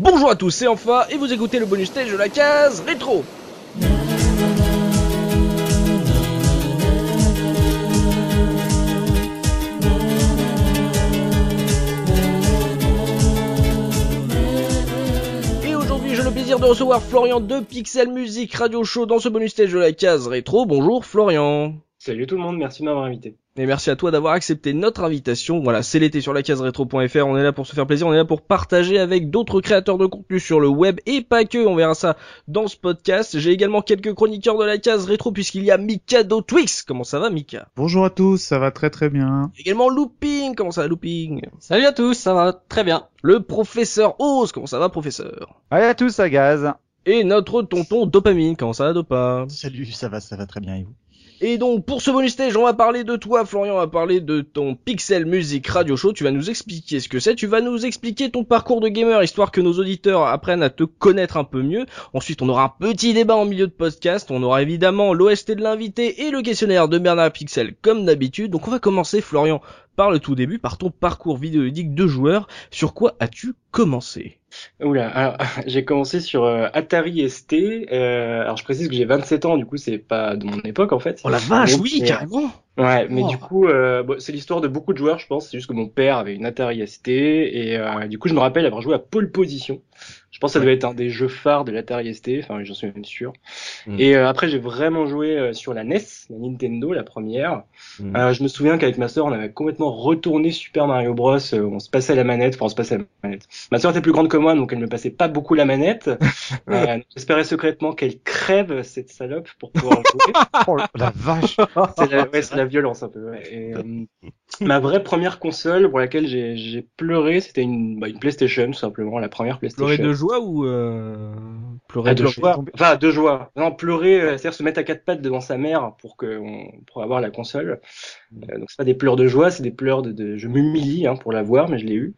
Bonjour à tous, c'est enfin et vous écoutez le bonus stage de la case rétro. Et aujourd'hui, j'ai le plaisir de recevoir Florian de Pixel Music Radio Show dans ce bonus stage de la case rétro. Bonjour Florian. Salut tout le monde, merci de m'avoir invité. Et merci à toi d'avoir accepté notre invitation. Voilà, c'est l'été sur la case rétro.fr. On est là pour se faire plaisir. On est là pour partager avec d'autres créateurs de contenu sur le web et pas que. On verra ça dans ce podcast. J'ai également quelques chroniqueurs de la case rétro puisqu'il y a Mika do Twix. Comment ça va, Mika? Bonjour à tous, ça va très très bien. Également Looping. Comment ça va, Looping? Salut à tous, ça va très bien. Le professeur Oz. Comment ça va, professeur? Allez à tous à gaz. Et notre tonton Dopamine. Comment ça va, Dopa? Salut, ça va, ça va très bien et vous? Et donc pour ce bonus stage, on va parler de toi, Florian, on va parler de ton Pixel Music Radio Show. Tu vas nous expliquer ce que c'est, tu vas nous expliquer ton parcours de gamer, histoire que nos auditeurs apprennent à te connaître un peu mieux. Ensuite, on aura un petit débat en milieu de podcast. On aura évidemment l'OST de l'invité et le questionnaire de Bernard Pixel, comme d'habitude. Donc on va commencer, Florian, par le tout début, par ton parcours vidéoludique de joueur. Sur quoi as-tu commencé? Oula, alors j'ai commencé sur euh, Atari ST. Euh, alors je précise que j'ai 27 ans, du coup c'est pas de mon époque en fait. Oh la vache, Mais- oui, mais- carrément Ouais, mais Oh. du coup, euh, bon, c'est l'histoire de beaucoup de joueurs, je pense. C'est juste que mon père avait une Atari ST et euh, du coup, je me rappelle avoir joué à Pole Position. Je pense que ça devait être un des jeux phares de l'Atari ST. Enfin, j'en suis même sûr. Mm. Et euh, après, j'ai vraiment joué euh, sur la NES, la Nintendo, la première. Mm. Euh, je me souviens qu'avec ma sœur, on avait complètement retourné Super Mario Bros. Euh, on se passait la manette. Enfin, on se passait la manette. Ma sœur était plus grande que moi, donc elle me passait pas beaucoup la manette. Euh, J'espérais secrètement qu'elle crève cette salope pour pouvoir jouer. Oh la vache C'est la, ouais, violence un peu. ouais. Et, euh, ma vraie première console pour laquelle j'ai j'ai pleuré, c'était une, bah, une PlayStation, tout simplement, la première PlayStation. De joie ou euh... pleurer Ah, de joie. Enfin, de joie. Non, pleurer, euh, c'est-à-dire se mettre à quatre pattes devant sa mère pour que on, pour avoir la console. Euh, donc c'est pas des pleurs de joie, c'est des pleurs de, de je m'humilie hein, pour l'avoir, mais je l'ai eu.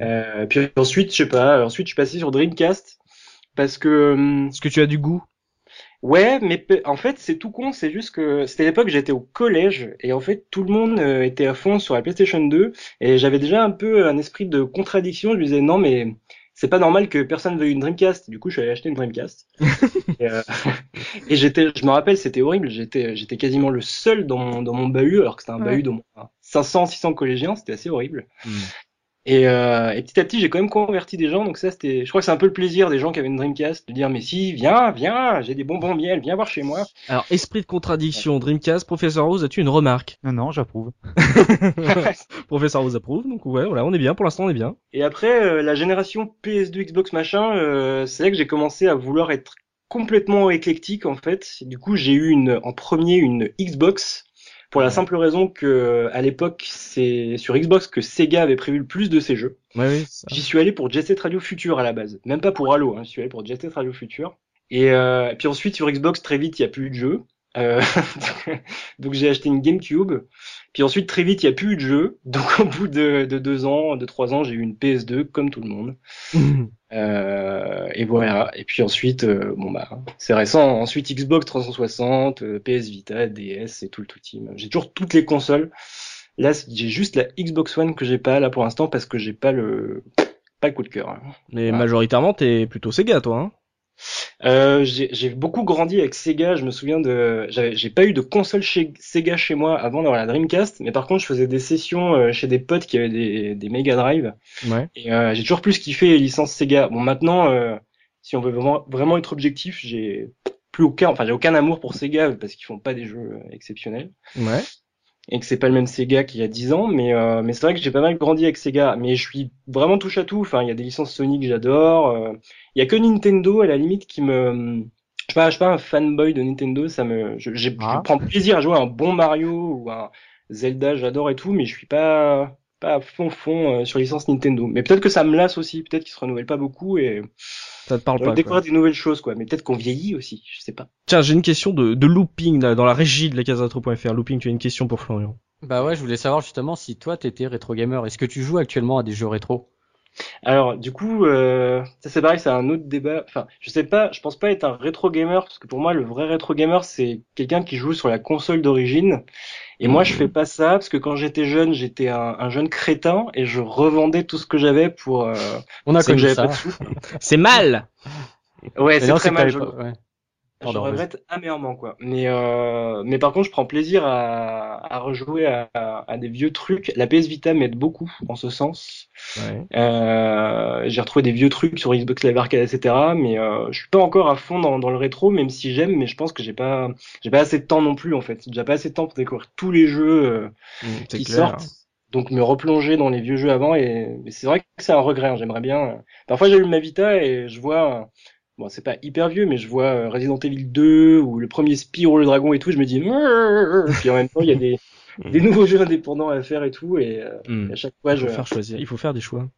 Euh, puis ensuite, je sais pas. Ensuite, je suis passé sur Dreamcast parce que hum, Est-ce que tu as du goût Ouais, mais en fait, c'est tout con, c'est juste que c'était l'époque, j'étais au collège, et en fait, tout le monde était à fond sur la PlayStation 2, et j'avais déjà un peu un esprit de contradiction, je me disais, non, mais c'est pas normal que personne veuille une Dreamcast, du coup, je suis allé acheter une Dreamcast. et euh, et j'étais, je me rappelle, c'était horrible, j'étais, j'étais quasiment le seul dans mon, dans mon bahut, alors que c'était un Ouais. bahut de 500, 600 collégiens, c'était assez horrible. Et, euh, et petit à petit, j'ai quand même converti des gens, donc ça, c'était, je crois que c'est un peu le plaisir des gens qui avaient une Dreamcast, de dire, mais si, viens, viens, j'ai des bonbons miel, viens voir chez moi. Alors, esprit de contradiction, Dreamcast, Professeur Rose, as-tu une remarque? Non, non, j'approuve. Professeur Rose approuve, donc ouais, voilà, on est bien, pour l'instant on est bien. Et après, euh, la génération PS2, Xbox, machin, euh, c'est là que j'ai commencé à vouloir être complètement éclectique, en fait. Du coup, j'ai eu une, en premier une Xbox, pour la simple raison que, à l'époque, c'est sur Xbox que Sega avait prévu le plus de ses jeux. Ouais, oui. J'y suis allé pour Jet Set Radio Future à la base. Même pas pour Halo, hein, j'y suis allé pour Jet Set Radio Future. Et, euh, et puis ensuite, sur Xbox, très vite, il n'y a plus eu de jeux. Euh, donc j'ai acheté une GameCube. Puis ensuite, très vite, il n'y a plus eu de jeux. Donc au bout de, de deux ans, de trois ans, j'ai eu une PS2 comme tout le monde. Euh, et voilà. Et puis ensuite, euh, bon bah, c'est récent. Ensuite, Xbox 360, euh, PS Vita, DS et tout le tout team. J'ai toujours toutes les consoles. Là, j'ai juste la Xbox One que j'ai pas là pour l'instant parce que j'ai pas le pas le coup de cœur. hein. Mais majoritairement, t'es plutôt Sega, toi, hein? Euh, j'ai beaucoup grandi avec Sega. Je me souviens de, j'ai pas eu de console chez Sega chez moi avant d'avoir la Dreamcast, mais par contre, je faisais des sessions euh, chez des potes qui avaient des, des Mega Drive. Ouais. Et euh, j'ai toujours plus kiffé les licences Sega. Bon, maintenant, euh, si on veut vraiment, vraiment être objectif, j'ai plus aucun, enfin, j'ai aucun amour pour Sega parce qu'ils font pas des jeux euh, exceptionnels Ouais. Et que c'est pas le même Sega qu'il y a 10 ans. Mais, euh, mais c'est vrai que j'ai pas mal grandi avec Sega. Mais je suis vraiment touche à tout. Enfin, il y a des licences Sony que j'adore. euh, Il y a que Nintendo à la limite qui me, je suis pas, je suis pas un fanboy de Nintendo. Ça me, je, j'ai- Ah. je prends plaisir à jouer à un bon Mario ou un Zelda, j'adore et tout, mais je suis pas, pas à fond fond euh, sur licence Nintendo. Mais peut-être que ça me lasse aussi, peut-être qu'ils se renouvellent pas beaucoup et Ça te parle on pas. va découvrir quoi. des nouvelles choses quoi. Mais peut-être qu'on vieillit aussi, je sais pas. Tiens, j'ai une question de, de looping là, dans la régie de la caseretro.fr. Looping, tu as une question pour Florian. Bah ouais, je voulais savoir justement si toi t'étais rétro gamer. Est-ce que tu joues actuellement à des jeux rétro? Alors, du coup, euh, ça c'est pareil, c'est un autre débat. Enfin, je sais pas, je pense pas être un rétro gamer parce que pour moi, le vrai rétro gamer, c'est quelqu'un qui joue sur la console d'origine. Et moi, je Mhm. fais pas ça parce que quand j'étais jeune, j'étais un, un jeune crétin et je revendais tout ce que j'avais pour. Euh, On a connu ça. C'est mal. Ouais, c'est très mal. t'avais Je, pas- ouais. Je Pardon, vas-y. regrette amèrement quoi. Mais euh, mais par contre, je prends plaisir à, à rejouer à, à- à des vieux trucs. La PS Vita m'aide beaucoup en ce sens. Ouais. Euh, j'ai retrouvé des vieux trucs sur Xbox Live Arcade, etc. Mais euh, je suis pas encore à fond dans, dans le rétro, même si j'aime. Mais je pense que j'ai pas, j'ai pas assez de temps non plus en fait. J'ai déjà pas assez de temps pour découvrir tous les jeux euh, Mm, C'est qui clair. sortent. Donc me replonger dans les vieux jeux avant. Et, et c'est vrai que c'est un regret. hein. J'aimerais bien. euh, Parfois j'allume ma Vita et je vois. Bon, c'est pas hyper vieux, mais je vois euh, Resident Evil 2 ou le premier Spyro le Dragon et tout, je me dis, puis en même temps, il y a des, des nouveaux jeux indépendants à faire et tout, et euh, Mm. à chaque fois, Il je, faut faire choisir. Il faut faire des choix.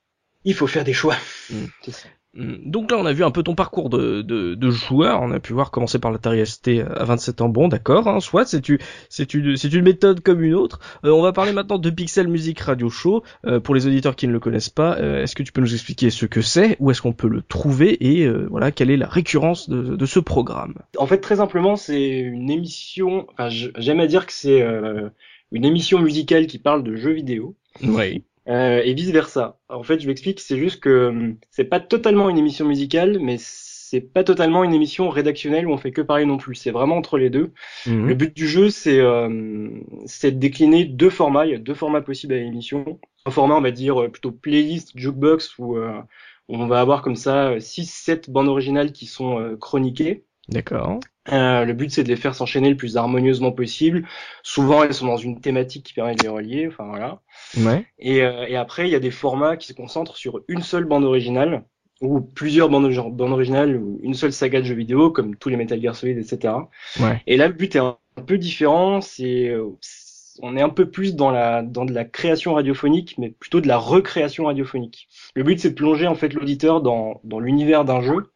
il faut faire des choix. Mm. Ça. Mm. Donc là, on a vu un peu ton parcours de, de, de joueur. On a pu voir commencer par l'Atari ST à 27 ans. Bon, d'accord, hein, soit c'est une, c'est une, c'est une méthode comme une autre. Euh, on va parler maintenant de Pixel Music Radio Show. Euh, pour les auditeurs qui ne le connaissent pas, euh, est-ce que tu peux nous expliquer ce que c'est, où est-ce qu'on peut le trouver et euh, voilà quelle est la récurrence de, de ce programme? En fait, très simplement, c'est une émission, enfin, j'aime à dire que c'est euh, une émission musicale qui parle de jeux vidéo. Oui. Euh, et vice versa. En fait, je m'explique, c'est juste que hum, c'est pas totalement une émission musicale, mais c'est pas totalement une émission rédactionnelle où on fait que parler non plus. C'est vraiment entre les deux. Mhm. Le but du jeu, c'est euh, de décliner deux formats. Il y a deux formats possibles à l'émission. Un format, on va dire euh, plutôt playlist, jukebox, où, euh, on va avoir comme ça 6-7 bandes originales qui sont euh, chroniquées. D'accord. Euh, le but, c'est de les faire s'enchaîner le plus harmonieusement possible. Souvent, elles sont dans une thématique qui permet de les relier. Enfin voilà. Ouais. Et, euh, et après, il y a des formats qui se concentrent sur une seule bande originale, ou plusieurs bandes, bandes originales, ou une seule saga de jeux vidéo, comme tous les Metal Gear Solid, etc. Ouais. Et là, le but est un, un peu différent. C'est, euh, on est un peu plus dans la dans de la création radiophonique, mais plutôt de la recréation radiophonique. Le but, c'est de plonger en fait l'auditeur dans dans l'univers d'un jeu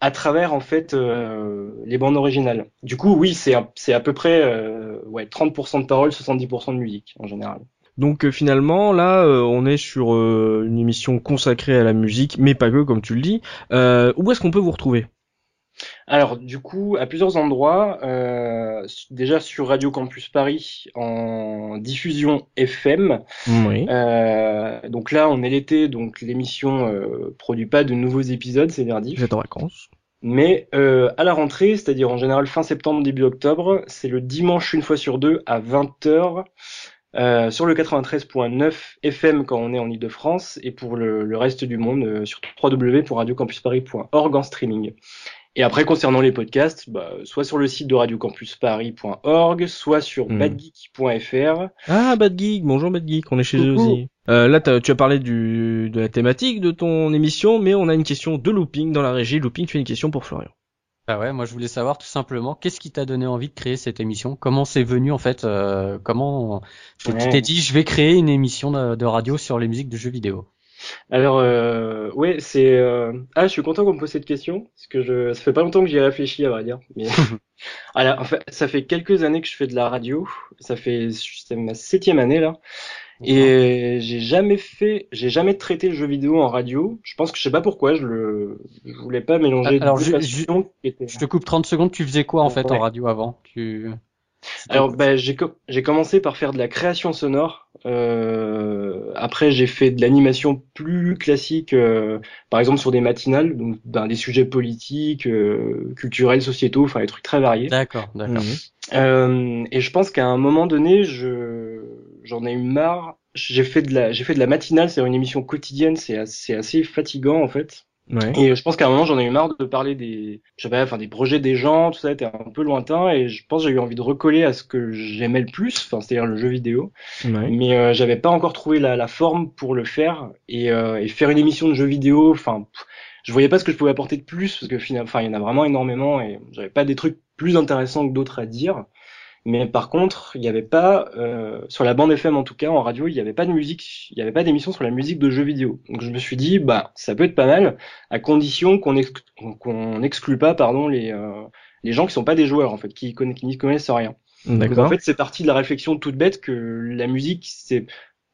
à travers en fait euh, les bandes originales. Du coup, oui, c'est c'est à peu près euh, ouais 30% de paroles, 70% de musique en général. Donc euh, finalement, là, euh, on est sur euh, une émission consacrée à la musique, mais pas que, comme tu le dis. Où est-ce qu'on peut vous retrouver? Alors, du coup, à plusieurs endroits, euh, déjà sur Radio Campus Paris en diffusion FM. Oui. Euh, donc là, on est l'été, donc l'émission euh, produit pas de nouveaux épisodes, c'est verdif. Vous êtes en vacances. Mais euh, à la rentrée, c'est-à-dire en général fin septembre, début octobre, c'est le dimanche une fois sur deux à 20h euh, sur le 93.9 FM quand on est en Ile-de-France et pour le, le reste du monde euh, sur www.radiocampusparis.org en streaming. Et après, concernant les podcasts, bah, soit sur le site de radiocampusparis.org, soit sur Mhm. badgeek.fr. Ah, Bad Geek, bonjour Bad Geek, on est chez eux aussi. Euh, là, tu as parlé du, de la thématique de ton émission, mais on a une question de Looping dans la régie. Looping, tu as une question pour Florian. Bah ouais, moi je voulais savoir tout simplement qu'est-ce qui t'a donné envie de créer cette émission? Comment c'est venu en fait euh, Comment tu Ouais. tu t'es dit je vais créer une émission de, de radio sur les musiques de jeux vidéo Alors, euh, ouais, c'est... euh, Ah, je suis content qu'on me pose cette question, parce que je... ça fait pas longtemps que j'y ai réfléchi, à vrai dire. Mais... Alors, en fait, ça fait quelques années que je fais de la radio, ça fait... C'est ma septième année, là. Et j'ai jamais fait, j'ai jamais traité le jeu vidéo en radio. Je pense que je sais pas pourquoi, je le, je voulais pas mélanger Alors, qui étaient- Je te coupe 30 secondes, tu faisais quoi en fait Ouais. en radio avant? Tu Alors, bah, j'ai co- j'ai commencé par faire de la création sonore. Euh, après, j'ai fait de l'animation plus classique, euh, par exemple sur des matinales, donc dans des sujets politiques, euh, culturels, sociétaux, enfin des trucs très variés. D'accord, d'accord. Euh, et je pense qu'à un moment donné, je j'en ai eu marre. J'ai fait de la j'ai fait de la matinale, c'est une émission quotidienne, c'est assez, assez fatigant en fait. Ouais. Et je pense qu'à un moment, j'en ai eu marre de parler des, je sais pas, enfin des projets des gens, tout ça était un peu lointain, et je pense que j'ai eu envie de recoller à ce que j'aimais le plus, enfin c'est-à-dire le jeu vidéo. Ouais. Mais euh, j'avais pas encore trouvé la, la forme pour le faire et, euh, et faire une émission de jeu vidéo. Enfin, je voyais pas ce que je pouvais apporter de plus parce que finalement, enfin, il y en a vraiment énormément et j'avais pas des trucs plus intéressants que d'autres à dire. Mais par contre, il y avait pas euh, sur la bande FM en tout cas en radio, il y avait pas de musique, il y avait pas d'émission sur la musique de jeux vidéo. Donc je me suis dit bah ça peut être pas mal à condition qu'on ex- qu'on exclue pas pardon les euh, les gens qui sont pas des joueurs en fait, qui n'y connaissent rien. Donc, en fait, c'est parti de la réflexion toute bête que la musique, c'est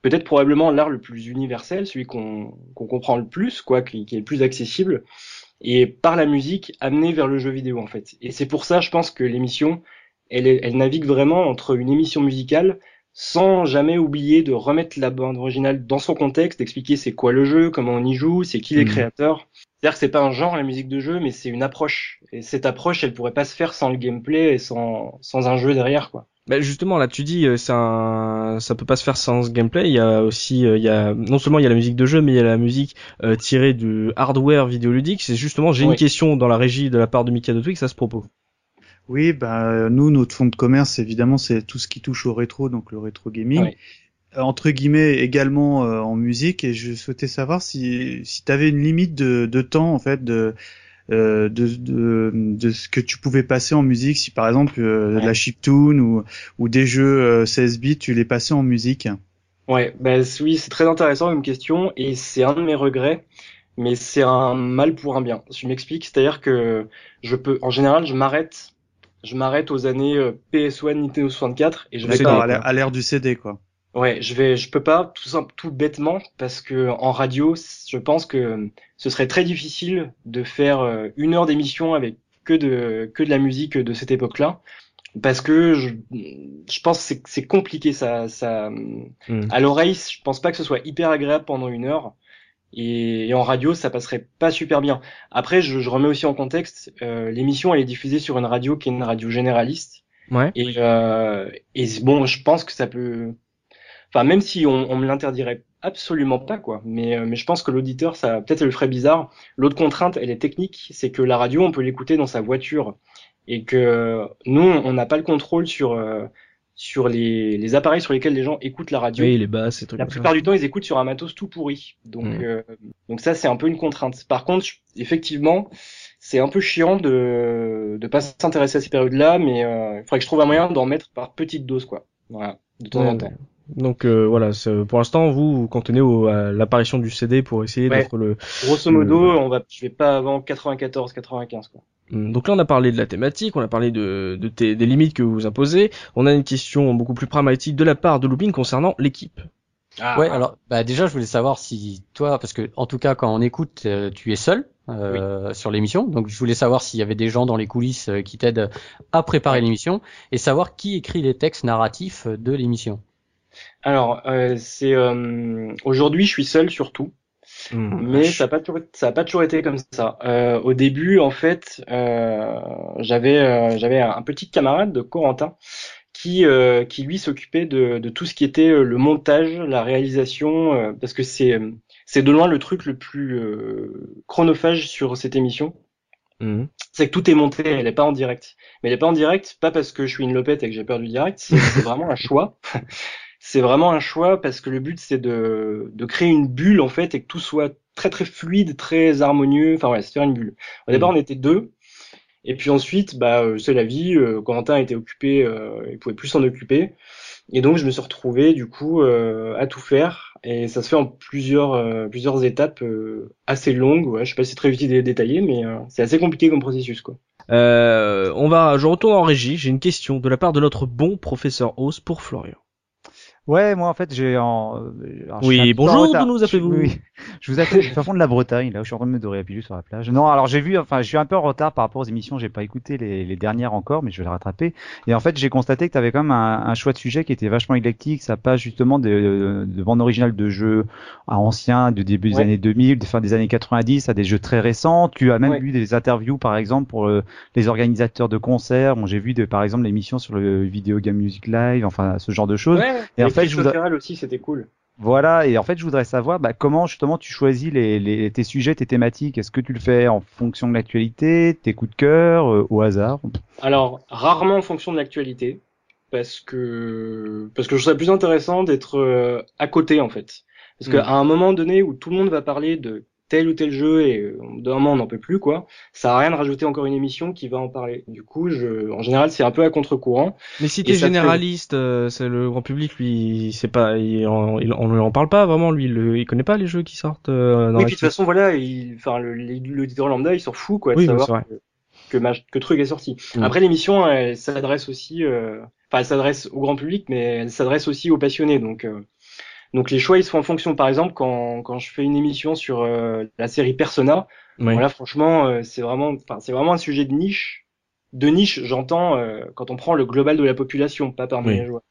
peut-être probablement l'art le plus universel, celui qu'on qu'on comprend le plus, quoi, qui, qui est le plus accessible, et par la musique amené vers le jeu vidéo en fait. Et c'est pour ça, je pense que l'émission, elle, elle navigue vraiment entre une émission musicale sans jamais oublier de remettre la bande originale dans son contexte, d'expliquer c'est quoi le jeu, comment on y joue, c'est qui les Mhm. créateurs. C'est-à-dire que c'est pas un genre la musique de jeu, mais c'est une approche. Et cette approche, elle pourrait pas se faire sans le gameplay et sans, sans un jeu derrière, quoi. Bah justement là tu dis euh, c'est un ça peut pas se faire sans ce gameplay il y a aussi euh, il y a non seulement il y a la musique de jeu mais il y a la musique euh, tirée du hardware vidéoludique c'est justement j'ai une question dans la régie de la part de Mika de Twix à ce propos Oui, bah nous, notre fonds de commerce, évidemment, c'est tout ce qui touche au rétro, donc le rétro gaming. Ouais. Euh, Entre guillemets, également euh, en musique. Et je souhaitais savoir si, si tu avais une limite de, de temps, en fait, de, euh, de, de, de ce que tu pouvais passer en musique. Si par exemple, euh, Ouais. la chiptune ou, ou des jeux euh, 16 bits, tu les passais en musique. Ouais, bah oui, c'est très intéressant comme question et c'est un de mes regrets, mais c'est un mal pour un bien. Je m'explique, c'est-à-dire que je peux, en général, je m'arrête, je m'arrête aux années euh, PS1, Nintendo 64 et je vais D'accord, pas, à l'ère- du CD, quoi. ouais, je vais, je peux pas tout simple, tout bêtement parce que en radio, je pense que ce serait très difficile de faire euh, une heure d'émission avec que de que de la musique de cette époque-là. Parce que je, je pense que c'est- c'est compliqué ça, ça, Hmm. à l'oreille, je pense pas que ce soit hyper agréable pendant une heure. Et, et en radio, ça passerait pas super bien. Après, je, je remets aussi en contexte, euh, l'émission elle est diffusée sur une radio qui est une radio généraliste. ouais Et, euh, et bon, je pense que ça peut. Enfin, même si on, on me l'interdirait absolument pas, quoi. Mais, euh, mais je pense que l'auditeur, ça peut-être le ferait bizarre. L'autre contrainte, elle est technique, c'est que la radio, on peut l'écouter dans sa voiture et que nous, on n'a pas le contrôle sur euh, sur les, les appareils sur lesquels les gens écoutent la radio. oui les basses ces trucs La ça. plupart du temps, ils écoutent sur un matos tout pourri. Donc, Mm. euh, donc ça, c'est un peu une contrainte. Par contre, effectivement, c'est un peu chiant de de pas s'intéresser à ces périodes-là, mais euh, il faudrait que je trouve un moyen d'en mettre par petites doses, quoi. Voilà, de temps en temps. donc euh, voilà pour l'instant vous vous cantonnez au, à l'apparition du CD pour essayer Ouais. d'être le Grosso modo, Euh, on va, je vais pas avant 94, 95, quoi. Hmm, Donc là, on a parlé de la thématique, on a parlé de, de tes- des limites que vous imposez. On a une question beaucoup plus pragmatique de la part de Looping concernant l'équipe. Ah, Ouais, alors bah déjà je voulais savoir si toi, parce que en tout cas quand on écoute, euh, tu es seul euh, sur l'émission, donc je voulais savoir s'il y avait des gens dans les coulisses euh, qui t'aident à préparer l'émission et savoir qui écrit les textes narratifs de l'émission. Alors, euh, c'est euh, aujourd'hui, je suis seul surtout. Hmm. Mais ça n'a pas toujours, ça a pas toujours été comme ça. Euh, au début, en fait, euh, j'avais euh, j'avais un petit camarade de Corentin qui euh, qui lui s'occupait de, de tout ce qui était euh, le montage, la réalisation, euh, parce que c'est c'est de loin le truc le plus euh, chronophage sur cette émission. Hmm. C'est que tout est monté, elle est pas en direct. Mais elle est pas en direct, pas parce que je suis une lopette et que j'ai peur du direct, c'est vraiment un choix. C'est vraiment un choix parce que le but c'est de, de créer une bulle en fait et que tout soit très très fluide, très harmonieux. Enfin ouais, c'est faire une bulle. Au départ on était deux. Et puis ensuite, bah euh, c'est la vie. euh, Corentin était occupé, euh, il pouvait plus s'en occuper. Et donc je me suis retrouvé du coup euh, à tout faire. Et ça se fait en plusieurs euh, plusieurs étapes euh, assez longues. Ouais, je sais pas si c'est très utile de les détailler, mais euh, c'est assez compliqué comme processus quoi. Euh, on va, je retourne en régie. J'ai une question de la part de notre bon professeur Ose pour Florian. Ouais, moi en fait j'ai en. euh, alors, Oui, bonjour, d'où nous appelez-vous Je- oui. Je vous appelle du fond de la Bretagne, là où je suis en train de me dorer à pilule sur la plage. Non, alors j'ai vu, enfin je suis un peu en retard par rapport aux émissions, j'ai pas écouté les, les dernières encore, mais je vais les rattraper. Et en fait j'ai constaté que tu avais quand même un, un choix de sujet qui était vachement éclectique, ça passe justement de, de bandes originales de jeux à anciens, de début des Ouais. années 2000, de fin des années 90, à des jeux très récents. Tu as même Ouais. vu des interviews par exemple pour euh, les organisateurs de concerts. Bon, j'ai vu de, par exemple l'émission sur le Video Game Music Live, enfin ce genre de choses. Et fait, je voudrais- aussi, c'était cool. Voilà, et en fait, je voudrais savoir bah, comment justement tu choisis les, les, tes sujets, tes thématiques. Est-ce que tu le fais en fonction de l'actualité, tes coups de cœur, euh, au hasard? Alors, rarement en fonction de l'actualité, parce que parce que je trouve ça plus intéressant d'être euh, à côté en fait. Parce Mm. qu'à un moment donné où tout le monde va parler de tel ou tel jeu et euh, d'un moment on n'en peut plus quoi, ça a rien de rajouter encore une émission qui va en parler. Du coup, je, en général, c'est un peu à contre-courant. Mais si t'es fait- généraliste, euh, c'est le grand public, lui, c'est pas, il, en- il- on lui en parle pas vraiment, lui, il, connaît pas les jeux qui sortent. Euh, dans Oui, puis de toute façon, voilà, il, enfin, le- l'auditeur lambda, il s'en fout quoi de Oui, savoir que, que, que truc est sorti. Mm. Après, l'émission, elle s'adresse aussi, euh, enfin, elle s'adresse au grand public, mais elle s'adresse aussi aux passionnés. Donc, euh, Donc les choix ils sont en fonction. Par exemple, quand, quand je fais une émission sur euh, la série Persona, Oui. voilà franchement euh, c'est vraiment, c'est vraiment un sujet de niche. De niche, j'entends euh, quand on prend le global de la population, pas parmi Oui. les joueurs.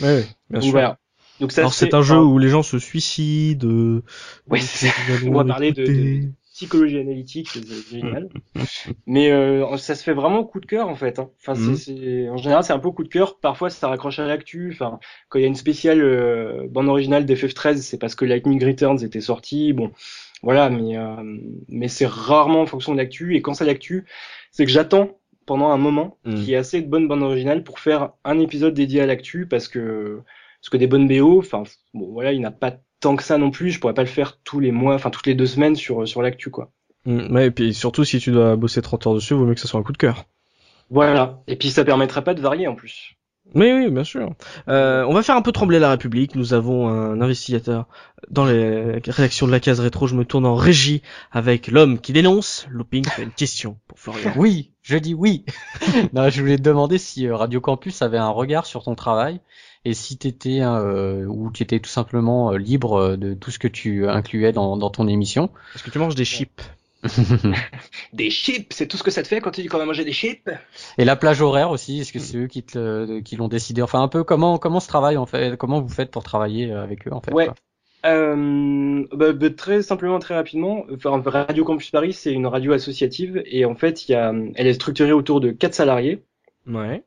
Ouais, ouais, bien Donc sûr. voilà. Donc ça Alors se c'est un jeu où les gens se suicident. euh, Ouais, c'est- on va parler de- de- psychologie analytique, c'est génial. Mais euh, ça se fait vraiment coup de cœur en fait. hein. Enfin, c'est- Mhm. c'est, en général, c'est un peu coup de cœur. Parfois, ça raccroche à l'actu. Enfin, quand il y a une spéciale euh, bande originale d'FF13, c'est parce que Lightning Returns était sorti. Bon, voilà, mais euh, mais c'est rarement en fonction de l'actu. Et quand c'est l'actu, c'est que j'attends pendant un moment Mhm. qu'il y ait assez de bonnes bandes originales pour faire un épisode dédié à l'actu parce que parce que des bonnes BO, enfin bon voilà, il n'y en a pas tant que ça non plus. Je pourrais pas le faire tous les mois, enfin toutes les deux semaines sur sur l'actu quoi. Mm, Ouais, et puis surtout si tu dois bosser 30 heures dessus, vaut mieux que ça soit un coup de cœur. Voilà. Et puis ça permettrait pas de varier en plus. Mais oui, bien sûr. Euh, on va faire un peu trembler la République. Nous avons un investigateur dans les rédactions de la case rétro. Je me tourne en régie avec l'homme qui dénonce. Looping, tu as une question pour Florian. Oui, je dis oui. non, je voulais te demander si euh, Radio Campus avait un regard sur ton travail et si t'étais euh, ou tu étais tout simplement euh, libre euh, de tout ce que tu incluais dans, dans ton émission. Est-ce que tu manges des chips Des chips, c'est tout ce que ça te fait quand tu dis qu'on va manger des chips? Et la plage horaire aussi, est-ce que c'est eux qui te qui l'ont décidé? Enfin un peu comment comment ce travail en fait Comment vous faites pour travailler avec eux en fait Ouais. Euh, bah, bah, très simplement, très rapidement, enfin, Radio Campus Paris, c'est une radio associative et en fait, il y a, elle est structurée autour de quatre salariés Ouais.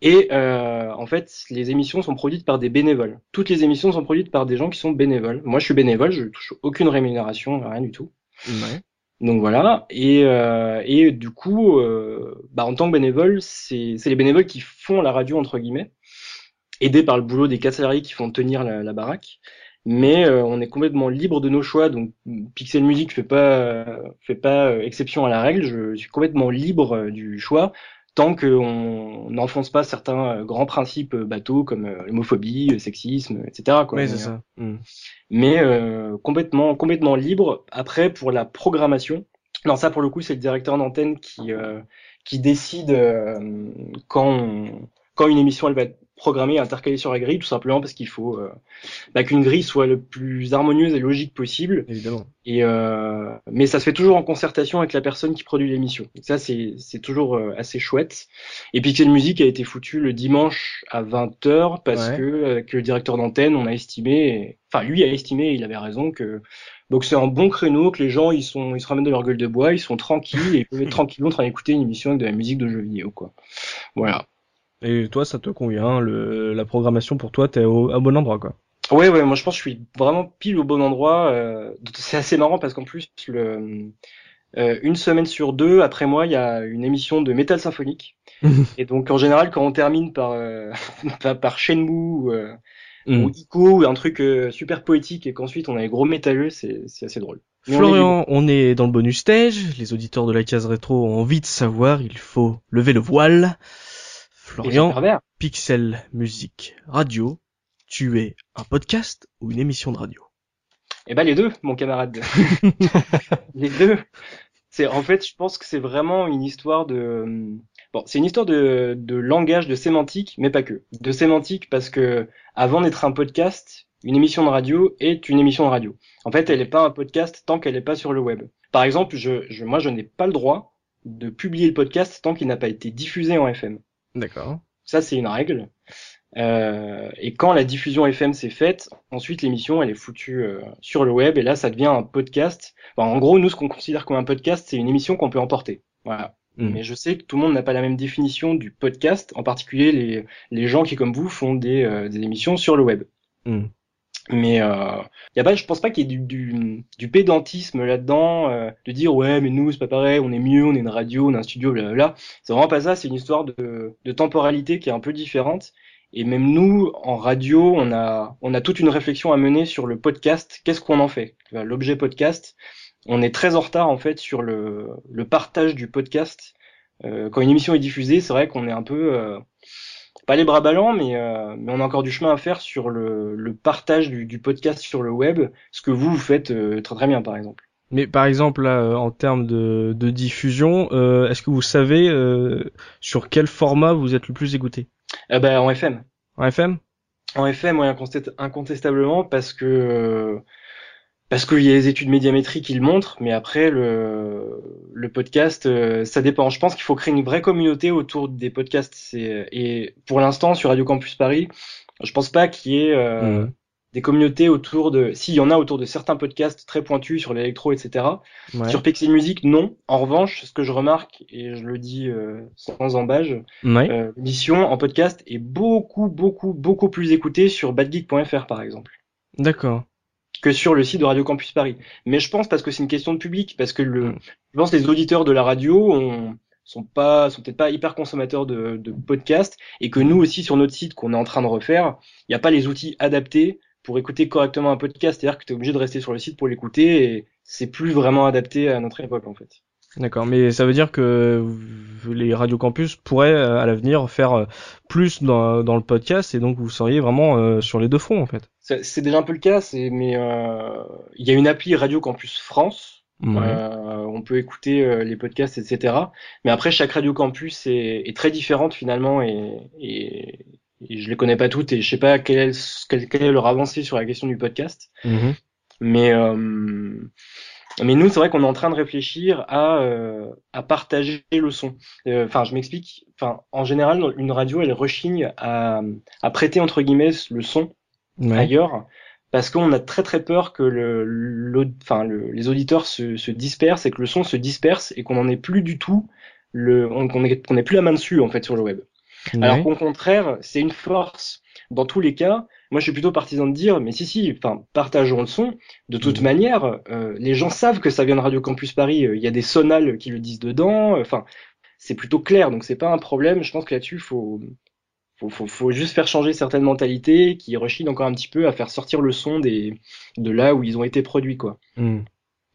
Et euh, en fait, les émissions sont produites par des bénévoles. Toutes les émissions sont produites par des gens qui sont bénévoles. Moi, je suis bénévole, je touche aucune rémunération, rien du tout. Ouais. Donc voilà, et, euh, et du coup, euh, bah, en tant que bénévole, c'est les bénévoles qui font la radio entre guillemets, aidés par le boulot des quatre salariés qui font tenir la, la baraque. Mais euh, on est complètement libre de nos choix, donc Pixel Music fait pas fait pas euh, exception à la règle. Je suis complètement libre euh, du choix tant qu'on n'enfonce pas certains euh, grands principes euh, bateaux comme euh, l'homophobie, le sexisme, etc. Quoi. C'est ça. Mm. mais euh, complètement complètement libre. Après pour la programmation, non ça pour le coup c'est le directeur d'antenne qui euh, qui décide euh, quand on- quand une émission elle va être programmée et intercalée sur la grille tout simplement parce qu'il faut euh, bah, qu'une grille soit le plus harmonieuse et logique possible Évidemment. et euh, mais ça se fait toujours en concertation avec la personne qui produit l'émission. Donc Ça c'est c'est toujours euh, assez chouette. Et Pixel Music a été foutu le dimanche à 20h parce Ouais. que euh, que le directeur d'antenne on a estimé enfin lui a estimé et il avait raison que donc c'est un bon créneau que les gens ils sont ils se ramènent de leur gueule de bois, ils sont tranquilles et ils peuvent être tranquillement en train d'écouter une émission avec de la musique de jeux vidéo quoi. Voilà. Et toi, ça te convient le, La programmation pour toi, t'es au, bon endroit, quoi. Ouais, ouais, moi je pense que je suis vraiment pile au bon endroit. euh, c'est assez marrant parce qu'en plus, le, euh, une semaine sur deux, après moi, il y a une émission de métal symphonique. Et donc en général, quand on termine par euh, par, Shenmue ou, euh, Mm. ou Ico ou un truc super poétique et qu'ensuite on a les gros métalleux, c'est c'est assez drôle. Mais on est Florian, on est dans le bonus stage. Les auditeurs de la case rétro ont envie de savoir. Il faut lever le voile. Florian. Pixel Musique Radio, tu es un podcast ou une émission de radio? Eh ben les deux, mon camarade. les deux. C'est en fait, je pense que c'est vraiment une histoire de bon, c'est une histoire de de langage, de sémantique, mais pas que. De sémantique parce que avant d'être un podcast, une émission de radio est une émission de radio. En fait, elle n'est pas un podcast tant qu'elle n'est pas sur le web. Par exemple, je, je moi je n'ai pas le droit de publier le podcast tant qu'il n'a pas été diffusé en FM. D'accord. Ça, c'est une règle. Euh, et quand la diffusion FM s'est faite, ensuite l'émission elle est foutue euh, sur le web et là ça devient un podcast. Enfin, en gros, nous ce qu'on considère comme un podcast, c'est une émission qu'on peut emporter. Voilà. Mm. Mais je sais que tout le monde n'a pas la même définition du podcast, en particulier les, les gens qui comme vous font des, euh, des émissions sur le web. Mm. Mais euh, y a pas, je pense pas qu'il y ait du, du, du pédantisme là-dedans, euh, de dire ouais mais nous c'est pas pareil, on est mieux, on est une radio, on a un studio, blablabla. C'est vraiment pas ça, c'est une histoire de, de temporalité qui est un peu différente. Et même nous, en radio, on a, on a toute une réflexion à mener sur le podcast. Qu'est-ce qu'on en fait? L'objet podcast. On est très en retard en fait sur le, le partage du podcast. Euh, quand une émission est diffusée, c'est vrai qu'on est un peu euh, pas les bras ballants, mais, euh, mais on a encore du chemin à faire sur le, le partage du, du podcast sur le web, ce que vous vous faites euh, très très bien par exemple. Mais par exemple, là, euh, en termes de, de diffusion, euh, est-ce que vous savez euh, sur quel format vous êtes le plus écouté? Eh ben en FM. En FM En FM, incontestablement, parce que parce qu'il y a des études médiamétriques qui le montrent, mais après le, le podcast, euh, ça dépend. Je pense qu'il faut créer une vraie communauté autour des podcasts. Et pour l'instant, sur Radio Campus Paris, je pense pas qu'il y ait euh, mmh. des communautés autour de. S'il y en a autour de certains podcasts très pointus sur l'électro, etc. Sur Pixel Music, non. En revanche, ce que je remarque et je le dis euh, sans embâge, l'émission en podcast est beaucoup, beaucoup, beaucoup plus écoutée sur badgeek.fr par exemple. D'accord que sur le site de Radio Campus Paris. Mais je pense parce que c'est une question de public, parce que le, mm. je pense que les auditeurs de la radio ont, sont pas, sont peut-être pas hyper consommateurs de, de podcasts, et que nous aussi sur notre site qu'on est en train de refaire, il n'y a pas les outils adaptés pour écouter correctement un podcast. C'est-à-dire que tu es obligé de rester sur le site pour l'écouter, et c'est plus vraiment adapté à notre époque en fait. D'accord, mais ça veut dire que les Radio Campus pourraient euh, à l'avenir faire euh, plus dans, dans, le podcast et donc vous seriez vraiment euh, sur les deux fronts en fait. C'est déjà un peu le cas, mais il y a une appli Radio Campus France. on peut écouter les podcasts, etc. Mais après, chaque Radio Campus est, est très différente finalement et, et, je les connais pas toutes et je sais pas quelle est, quelle, est leur avancée sur la question du podcast. Mhm. Mais mais nous, c'est vrai qu'on est en train de réfléchir à, euh, à partager le son. Euh, enfin, je m'explique. Enfin, en général, une radio, elle rechigne à, à prêter entre guillemets le son ailleurs, parce qu'on a très très peur que le, enfin, le, les auditeurs se, se dispersent et que le son se disperse et qu'on n'en ait plus du tout le, qu'on ait, qu'on ait plus la main dessus en fait sur le web. Alors qu'au contraire, c'est une force dans tous les cas, moi je suis plutôt partisan de dire, mais si si, enfin partageons le son. De toute mmh. manière, euh, les gens savent que ça vient de Radio Campus Paris. Il y a des sonales qui le disent dedans. Enfin, c'est plutôt clair, donc c'est pas un problème. Je pense que là-dessus, faut, faut, faut, faut, juste faire changer certaines mentalités qui rechignent encore un petit peu à faire sortir le son des de là où ils ont été produits, quoi. Mmh.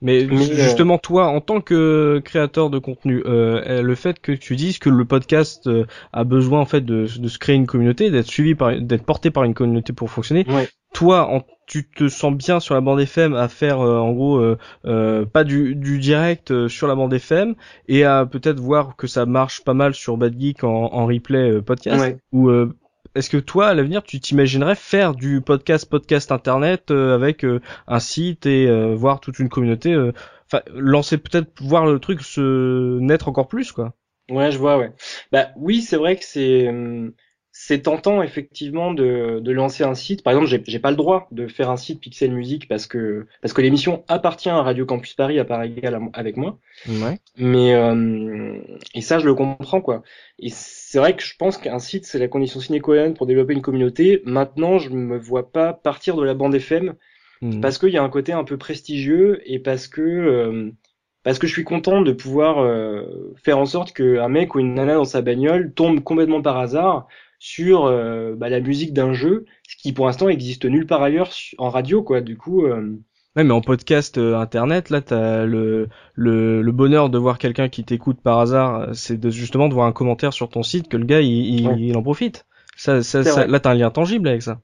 Mais, justement, toi, en tant que créateur de contenu, euh, le fait que tu dises que le podcast euh, a besoin en fait de, de se créer une communauté, d'être suivi par, d'être porté par une communauté pour fonctionner. Toi, en, tu te sens bien sur la bande FM à faire en gros pas du, du direct sur la bande FM et à peut-être voir que ça marche pas mal sur Bad Geek en, en replay podcast ou est-ce que toi, à l'avenir, tu t'imaginerais faire du podcast, podcast internet euh, avec euh, un site et euh, voir toute une communauté, enfin lancer peut-être voir le truc se naître encore plus, quoi? Ouais, je vois, ouais. Bah oui, c'est vrai que c'est hum, c'est tentant effectivement de, de lancer un site. Par exemple, j'ai, j'ai pas le droit de faire un site Pixel Music parce que parce que l'émission appartient à Radio Campus Paris à part égale avec moi. Ouais. Mais euh, et ça, je le comprends quoi. Et c'est vrai que je pense qu'un site c'est la condition sine qua non pour développer une communauté. Maintenant, je me vois pas partir de la bande FM hmm. parce qu'il y a un côté un peu prestigieux et parce que euh, parce que je suis content de pouvoir euh, faire en sorte qu'un mec ou une nana dans sa bagnole tombe complètement par hasard sur euh, bah, la musique d'un jeu, ce qui pour l'instant existe nulle part ailleurs en radio, quoi. Du coup. Euh... Ouais, mais en podcast euh, internet, là, t'as le, le, le bonheur de voir quelqu'un qui t'écoute par hasard, c'est de, justement de voir un commentaire sur ton site que le gars il, il, en profite. Ça, ça, ça là, t'as un lien tangible avec ça,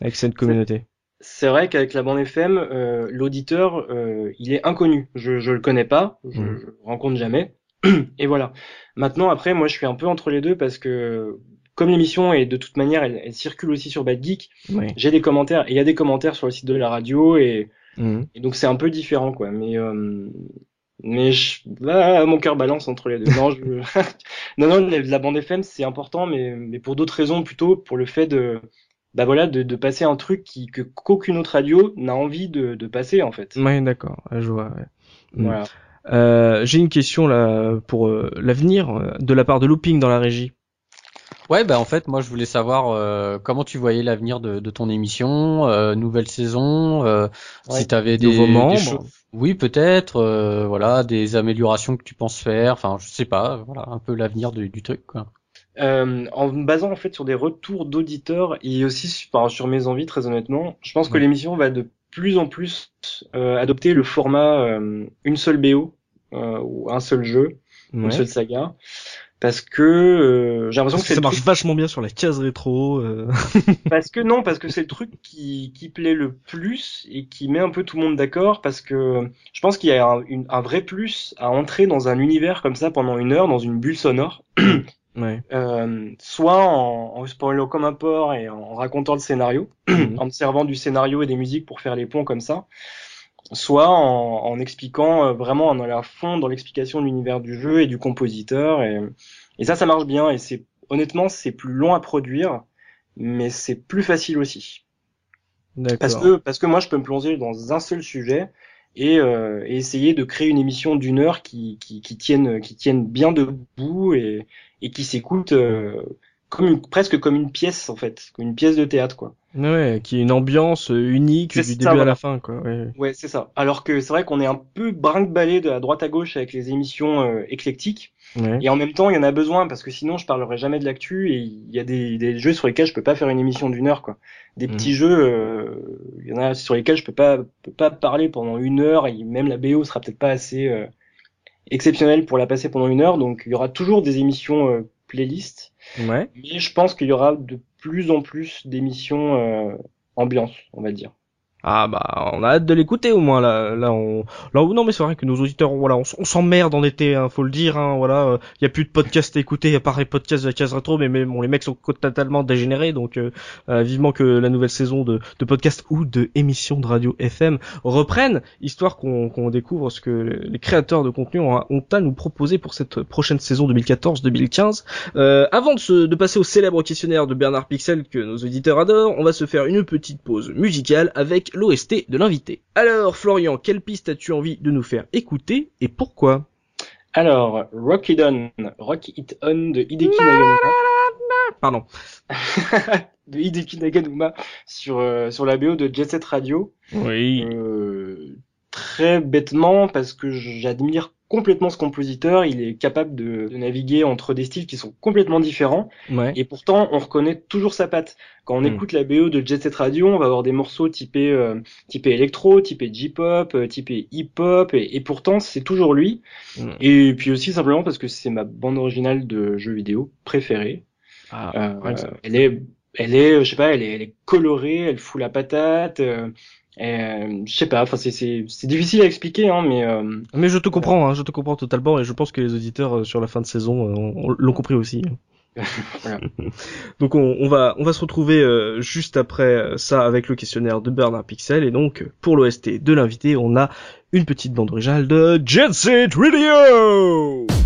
avec cette communauté. C'est vrai qu'avec la bande FM, euh, l'auditeur, euh, il est inconnu. Je, je le connais pas, je, mmh. je le rencontre jamais. Et voilà. Maintenant, après, moi, je suis un peu entre les deux parce que comme l'émission est de toute manière, elle, circule aussi sur Bad Geek, j'ai des commentaires, et il y a des commentaires sur le site de la radio, et, mhm. donc c'est un peu différent, quoi. Mais euh, mais je, bah, mon cœur balance entre les deux. Non, je, non, non, la bande FM c'est important, mais mais pour d'autres raisons plutôt, pour le fait de bah voilà de, de passer un truc qui que qu'aucune autre radio n'a envie de, de passer en fait. Oui, d'accord, je vois. Mm. Voilà. Euh, j'ai une question là pour euh, l'avenir euh, de la part de Looping dans la régie. Ouais, bah en fait, moi je voulais savoir euh, comment tu voyais l'avenir de, de, ton émission, euh, nouvelle saison, euh, si tu avais des nouveaux membres. oui, peut-être, voilà, des améliorations que tu penses faire. Enfin, je sais pas, voilà, un peu l'avenir du, truc, quoi. Euh, en me basant en fait sur des retours d'auditeurs et aussi sur, sur, mes envies, très honnêtement, je pense que l'émission va de plus en plus adopter le format une seule BO ou un seul jeu, une seule saga parce que euh, j'ai l'impression que, ça marche vachement bien sur la case rétro. Euh. parce que non, parce que c'est le truc qui, qui plaît le plus et qui met un peu tout le monde d'accord, parce que je pense qu'il y a un, un, vrai plus à entrer dans un univers comme ça pendant une heure dans une bulle sonore Ouais. euh, soit en, en spoilant comme un porc et en racontant le scénario, Mhm. en me servant du scénario et des musiques pour faire les ponts comme ça, soit en, en expliquant euh, vraiment en allant à fond dans l'explication de l'univers du jeu et du compositeur. Et, et ça, ça marche bien. Et c'est honnêtement, c'est plus long à produire, mais c'est plus facile aussi. Parce que parce que moi, je peux me plonger dans un seul sujet. Et, euh, et essayer de créer une émission d'une heure qui, qui, qui tienne qui tienne bien debout et, et qui s'écoute euh, comme une, presque comme une pièce en fait, comme une pièce de théâtre quoi. Ouais, qui est une ambiance euh, unique du ça, début à la fin, quoi. Ouais. Ouais, c'est ça. Alors que c'est vrai qu'on est un peu brinque-ballé de la droite à gauche avec les émissions euh, éclectiques. Ouais. Et en même temps, il y en a besoin parce que sinon, je parlerai jamais de l'actu et il y a des, des jeux sur lesquels je peux pas faire une émission d'une heure, quoi. Des Mhm. petits jeux, euh, il y en a sur lesquels je peux pas, peux pas parler pendant une heure et même la BO sera peut-être pas assez euh, exceptionnelle pour la passer pendant une heure. Donc, il y aura toujours des émissions euh, playlist. Ouais. Mais je pense qu'il y aura de plus en plus d'émissions euh, ambiance, on va dire. Ah bah on a hâte de l'écouter au moins là là on là non mais c'est vrai que nos auditeurs voilà on, on s'emmerde en été hein, faut le dire hein, voilà il y a plus de podcasts à écouter à part les podcasts de la case rétro mais, mais bon les mecs sont totalement dégénérés donc euh, euh, vivement que la nouvelle saison de, de podcast ou de émissions de radio FM reprenne histoire qu'on qu'on découvre ce que les créateurs de contenu ont, ont à nous proposer pour cette prochaine saison 2014-2015 euh, avant de, se, de passer au célèbre questionnaire de Bernard Pixel que nos auditeurs adorent, on va se faire une petite pause musicale avec l'OST de l'invité. Alors Florian, quelle piste as-tu envie de nous faire écouter et pourquoi? Alors, Rock It On, Rock It On de Hideki Naganuma. Pardon. de Hideki Naganuma sur, euh, sur la BO de Jet Set Radio. Oui. Euh, très bêtement, parce que j'admire complètement ce compositeur, il est capable de, de naviguer entre des styles qui sont complètement différents, Ouais. et pourtant on reconnaît toujours sa patte. Quand on Mm. écoute la BO de Jet Set Radio, on va avoir des morceaux typés, euh, typés électro, typés J-pop, euh, typés hip-hop, et, et pourtant c'est toujours lui. Mm. Et puis aussi simplement parce que c'est ma bande originale de jeux vidéo préférée. Ah, Euh, ouais, elle est, elle est, je sais pas, elle est, elle est colorée, elle fout la patate. Euh, euh, je sais pas, enfin c'est difficile à expliquer, hein, mais euh, Mais je te comprends, hein, je te comprends totalement et je pense que les auditeurs euh, sur la fin de saison euh, ont- l'ont compris aussi. Voilà. donc on, on va on va se retrouver euh, juste après euh, ça avec le questionnaire de Bernard Pixel et donc pour l'OST de l'invité on a une petite bande originale de Jet Set Radio.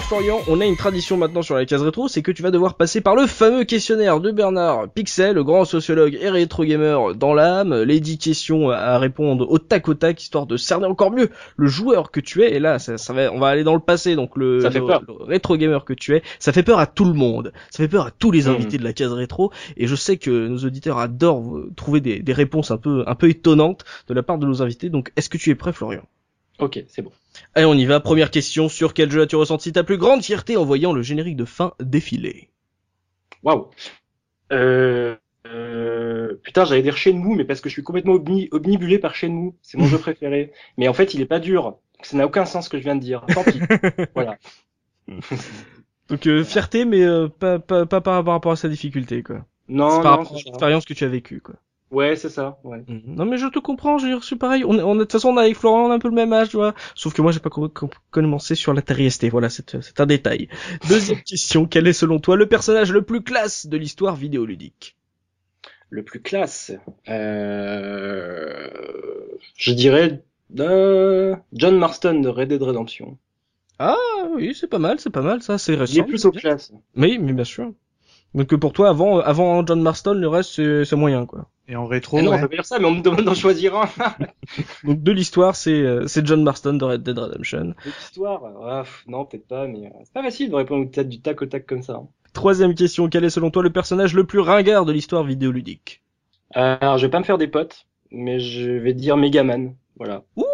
Stage Florian, on a une tradition maintenant sur la case rétro, c'est que tu vas devoir passer par le fameux questionnaire de Bernard Pixel, le grand sociologue et rétro gamer dans l'âme, les 10 questions à répondre au tac au tac, histoire de cerner encore mieux le joueur que tu es, et là, ça, ça va, on va aller dans le passé, donc le, Ça fait le- peur. le rétro gamer que tu es, ça fait peur à tout le monde, ça fait peur à tous les Mhm. invités de la case rétro, et je sais que nos auditeurs adorent euh, trouver des, des réponses un peu, un peu étonnantes de la part de nos invités, donc est-ce que tu es prêt Florian? Ok, c'est bon. Allez, on y va. Première question. Sur quel jeu as-tu ressenti ta plus grande fierté en voyant le générique de fin défiler? Waouh. Euh, euh, putain, j'allais dire Shenmue, mais parce que je suis complètement omnibulé par Shenmue. C'est mon jeu préféré. Mais en fait, il est pas dur. Donc, Ça n'a aucun sens ce que je viens de dire. Tant pis. voilà. Donc, euh, fierté, mais euh, pas, pas, pas par rapport à sa difficulté, quoi. Non, C'est par non, rapport à l'expérience que tu as vécue, quoi. Ouais, c'est ça. Ouais. Mhm. Non mais je te comprends, j'ai reçu pareil. On, est- on, de toute façon, on a avec Florent, on a un peu le même âge, tu vois. Sauf que moi, j'ai pas co- co- commencé sur l'Atari ST. Voilà, c'est un détail. Deuxième question, quel est selon toi le personnage le plus classe de l'histoire vidéoludique? Le plus classe. Euh... Je dirais euh, John Marston de Red Dead Redemption. Ah oui, c'est pas mal, c'est pas mal, ça, c'est Il est récent. plutôt classe. Oui, mais bien sûr. Donc euh, pour toi, avant, avant John Marston, le reste, c'est c'est moyen, quoi. Et en rétro, Ah non, ouais. on peut pas dire ça, mais on me demande d'en choisir un. Donc de l'histoire, c'est euh, c'est John Marston de Red Dead Redemption. L'histoire, ouais, pff, non, peut-être pas, mais euh, c'est pas facile de répondre peut-être du tac au tac comme ça. hein. Troisième question, quel est selon toi le personnage le plus ringard de l'histoire vidéoludique? Euh, alors, je vais pas me faire des potes, mais je vais dire Megaman. Voilà. Ouh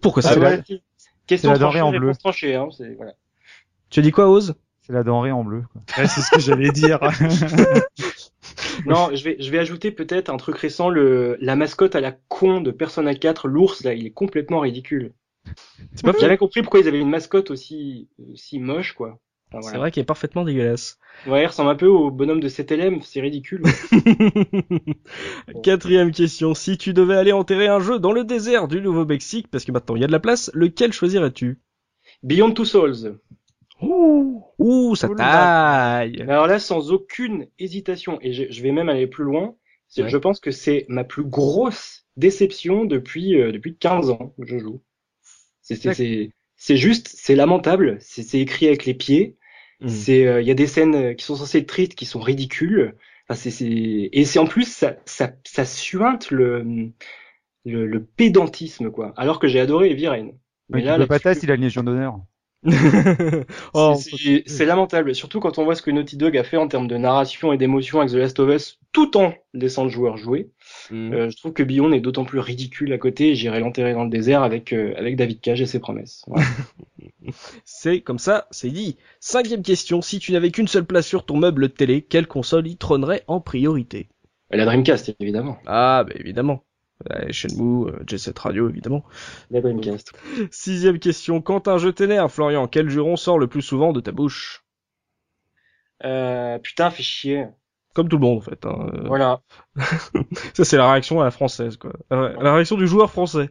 Pourquoi ça Ah ouais. ouais. Question tranchée, en bleu. tranchée, hein, voilà. Tu as dit quoi, Oz? C'est la denrée en bleu. Quoi. Ouais, c'est ce que j'allais dire. Non, je vais, je vais ajouter peut-être un truc récent, le, la mascotte à la con de Persona 4, l'ours, là, il est complètement ridicule. C'est pas J'ai jamais compris pourquoi ils avaient une mascotte aussi, aussi moche, quoi. Enfin, C'est vrai qu'il est parfaitement dégueulasse. Ouais, il ressemble un peu au bonhomme de 7LM, c'est ridicule. Quatrième question. Si tu devais aller enterrer un jeu dans le désert du Nouveau-Mexique, parce que maintenant il y a de la place, lequel choisirais-tu? Beyond Two Souls. Ouh, ouh, ça Oula. taille. Alors là, sans aucune hésitation, et je, je vais même aller plus loin, Ouais. je pense que c'est ma plus grosse déception depuis, euh, depuis 15 ans que je joue. C'est, juste, c'est lamentable, c'est, écrit avec les pieds, Mhm. c'est, euh, il y a des scènes qui sont censées être tristes, qui sont ridicules, enfin, c'est, c'est, et c'est en plus, ça, ça, ça suinte le, le, le pédantisme, quoi. Alors que j'ai adoré Heavy Rain. Mais là, le là-dessus- Patas, il a une légion d'honneur. oh, c'est- lamentable, surtout quand on voit ce que Naughty Dog a fait en termes de narration et d'émotion avec The Last of Us, tout en laissant le joueur jouer. Mhm. Euh, je trouve que Beyond est d'autant plus ridicule à côté. et J'irai l'enterrer dans le désert avec euh, avec David Cage et ses promesses. C'est comme ça, c'est dit. Cinquième question. Si tu n'avais qu'une seule place sur ton meuble télé, quelle console y trônerait en priorité? La Dreamcast, évidemment. Ah, bah évidemment. Ouais, Shenmue, euh, Jet Radio, évidemment. La Dreamcast. Sixième question. Quand un jeu t'énerve, Florian, quel juron sort le plus souvent de ta bouche? Euh, putain, fait chier. Comme tout le monde, en fait. hein. Euh, Voilà. Ça, c'est la réaction à la française, quoi. La la réaction du joueur français.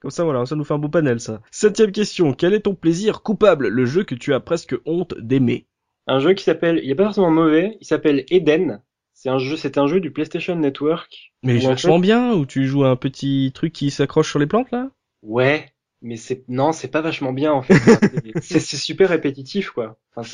Comme ça, voilà, ça nous fait un beau panel, ça. Septième question. Quel est ton plaisir coupable, le jeu que tu as presque honte d'aimer? Un jeu qui s'appelle, il est pas forcément mauvais, il s'appelle Eden. C'est un jeu, c'est un jeu du PlayStation Network. Mais vachement bien, où tu joues à un petit truc qui s'accroche sur les plantes, là Ouais, mais c'est non, c'est pas vachement bien en fait. c'est super répétitif quoi. Enfin,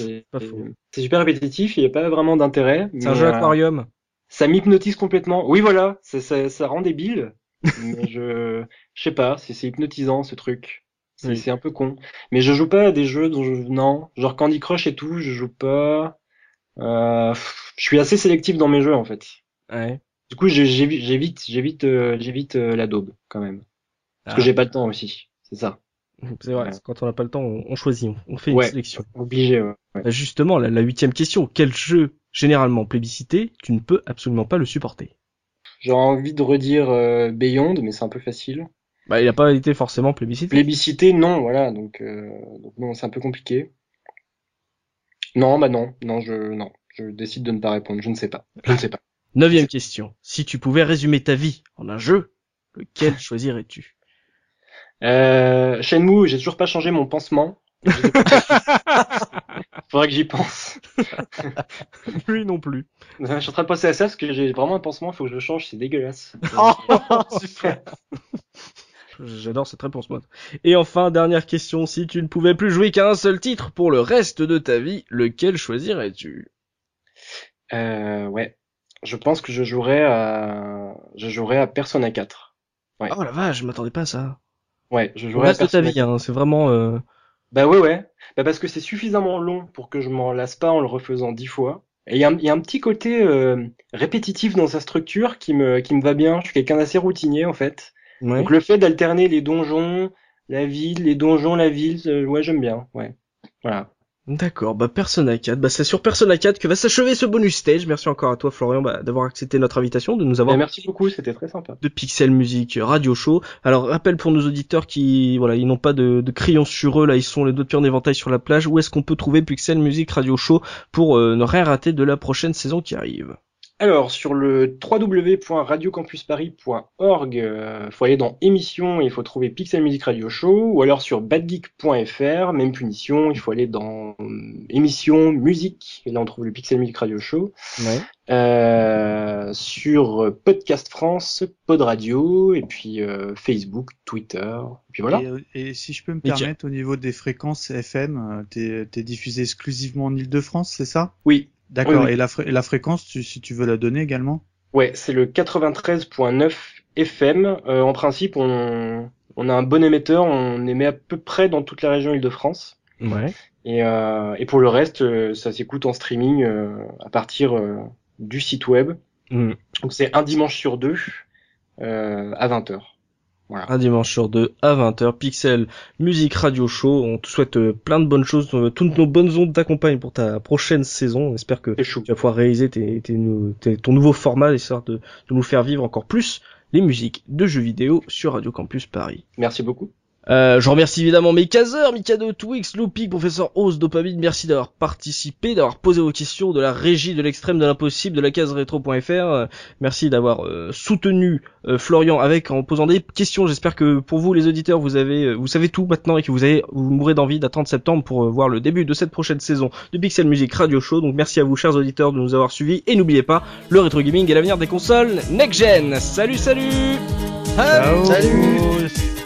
c'est super répétitif, il y a pas vraiment d'intérêt. C'est un jeu euh, aquarium. ça m'hypnotise complètement. Oui, voilà, ça, ça, ça rend débile. mais je, je sais pas, c'est hypnotisant ce truc. C'est Oui. c'est un peu con. Mais je joue pas à des jeux dont je, non, genre Candy Crush et tout, je joue pas. Euh, je suis assez sélectif dans mes jeux en fait. Ouais. Du coup, j'ai- j'évite, j'évite, j'évite, euh, j'évite euh, la daube quand même, parce que Ah. j'ai pas le temps aussi. C'est ça. C'est vrai, Ouais. quand on n'a pas le temps, on, choisit, on, fait Ouais. une sélection. Obligé. Ouais. Bah, Justement, la, la huitième question. Quel jeu, généralement plébiscité, tu ne peux absolument pas le supporter? J'aurais envie de redire euh, Beyond, mais c'est un peu facile. Bah, il n'a pas été forcément plébiscité. Plébiscité, non, voilà, donc, euh, donc non, c'est un peu compliqué. Non, bah non, non, je, non, je décide de ne pas répondre, je ne sais pas, je ne sais pas. Neuvième question. Si tu pouvais résumer ta vie en un jeu, lequel choisirais-tu? Euh, Shenmue, j'ai toujours pas changé mon pansement. Faudrait que j'y pense. Lui non plus. Je suis en train de penser à ça parce que j'ai vraiment un pansement, il faut que je le change, c'est dégueulasse. super. J'adore cette réponse, moi. Et enfin, dernière question. Si tu ne pouvais plus jouer qu'à un seul titre pour le reste de ta vie, lequel choisirais-tu? Euh, ouais. Je pense que je jouerais à, je jouerais à Persona 4. Ouais. Oh la vache, je m'attendais pas à ça. Ouais, je Le jouerais à reste de ta Persona vie, hein, c'est vraiment... Euh... Bah ouais, ouais. Bah parce que c'est suffisamment long pour que je m'en lasse pas en le refaisant dix fois. Et il y, a un- il y a un petit côté euh, répétitif dans sa structure qui me, qui me va bien. Je suis quelqu'un d'assez routinier en fait. Ouais. Donc le fait d'alterner les donjons, la ville, les donjons, la ville, euh, ouais, j'aime bien. Ouais. Voilà. D'accord, bah Persona 4, bah c'est sur Persona 4 que va s'achever ce bonus stage. Merci encore à toi Florian bah, d'avoir accepté notre invitation, de nous avoir Bah, merci beaucoup, c'était très sympa. de Pixel Music Radio Show. Alors rappel pour nos auditeurs qui voilà, ils n'ont pas de, de crayons sur eux, là ils sont les deux pieds en éventail sur la plage. Où est-ce qu'on peut trouver Pixel Music Radio Show pour euh, ne rien rater de la prochaine saison qui arrive? Alors, sur le www.radiocampusparis.org, il faut aller dans émissions et il faut trouver Pixel Music Radio Show, ou alors sur badgeek.fr, même punition, il faut aller dans émissions, musique, et là on trouve le Pixel Music Radio Show. Ouais. Euh, sur Podcast France, Pod Radio, et puis euh, Facebook, Twitter, et puis voilà. Et, euh, et si je peux me Nickel. permettre, au niveau des fréquences FM, euh, t'es t'es diffusé exclusivement en Ile-de-France, c'est ça? Oui, D'accord. Oui, oui. Et, la fré- et la fréquence, tu- si tu veux la donner également? Ouais, c'est le 93.9 FM. Euh, en principe, on, on a un bon émetteur, on émet à peu près dans toute la région Île-de-France. Ouais. Et, euh, et pour le reste, euh, ça s'écoute en streaming euh, à partir euh, du site web. Mm. Donc c'est un dimanche sur deux euh, à 20h. Voilà. Un dimanche sur deux à 20h, Pixel Music Radio Show. On te souhaite euh, plein de bonnes choses. euh, Toutes nos bonnes ondes t'accompagnent pour ta prochaine saison. On espère que tu vas pouvoir réaliser tes, tes nou- tes- ton nouveau format, histoire de, de nous faire vivre encore plus les musiques de jeux vidéo sur Radio Campus Paris. Merci beaucoup. Euh, je remercie évidemment mes caseurs, Mikado, Twix, Loopy, Professeur Oz, Dopamine, merci d'avoir participé, d'avoir posé vos questions, de la régie, de l'extrême, de l'impossible, de la case rétro.fr. Euh, merci d'avoir euh, soutenu euh, Florian avec en posant des questions. J'espère que pour vous les auditeurs, vous avez, euh, vous savez tout maintenant et que vous avez, vous mourrez d'envie d'attendre septembre pour euh, voir le début de cette prochaine saison de Pixel Music Radio Show. Donc merci à vous, chers auditeurs, de nous avoir suivis et n'oubliez pas, le rétro gaming est l'avenir des consoles next gen. Salut, salut. Ciao. Salut